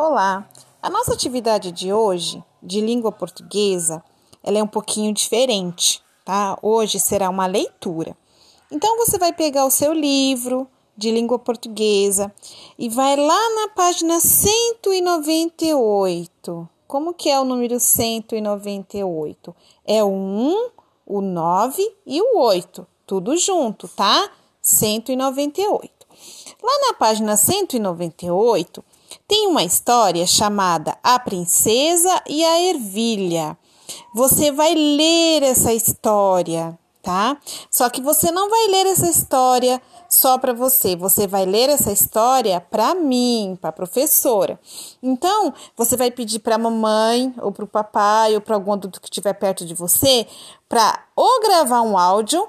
Olá! A nossa atividade de hoje, de língua portuguesa, ela é um pouquinho diferente, tá? Hoje será uma leitura. Então você vai pegar o seu livro de língua portuguesa e vai lá na página 198. Como que é o número 198? É o 1, o 9 e o 8, tudo junto, tá? 198. Lá na página 198, tem uma história chamada A Princesa e a Ervilha. Você vai ler essa história, tá? Só que você não vai ler essa história só para você, você vai ler essa história para mim, para professora. Então, você vai pedir para a mamãe ou para o papai ou para algum adulto que estiver perto de você para ou gravar um áudio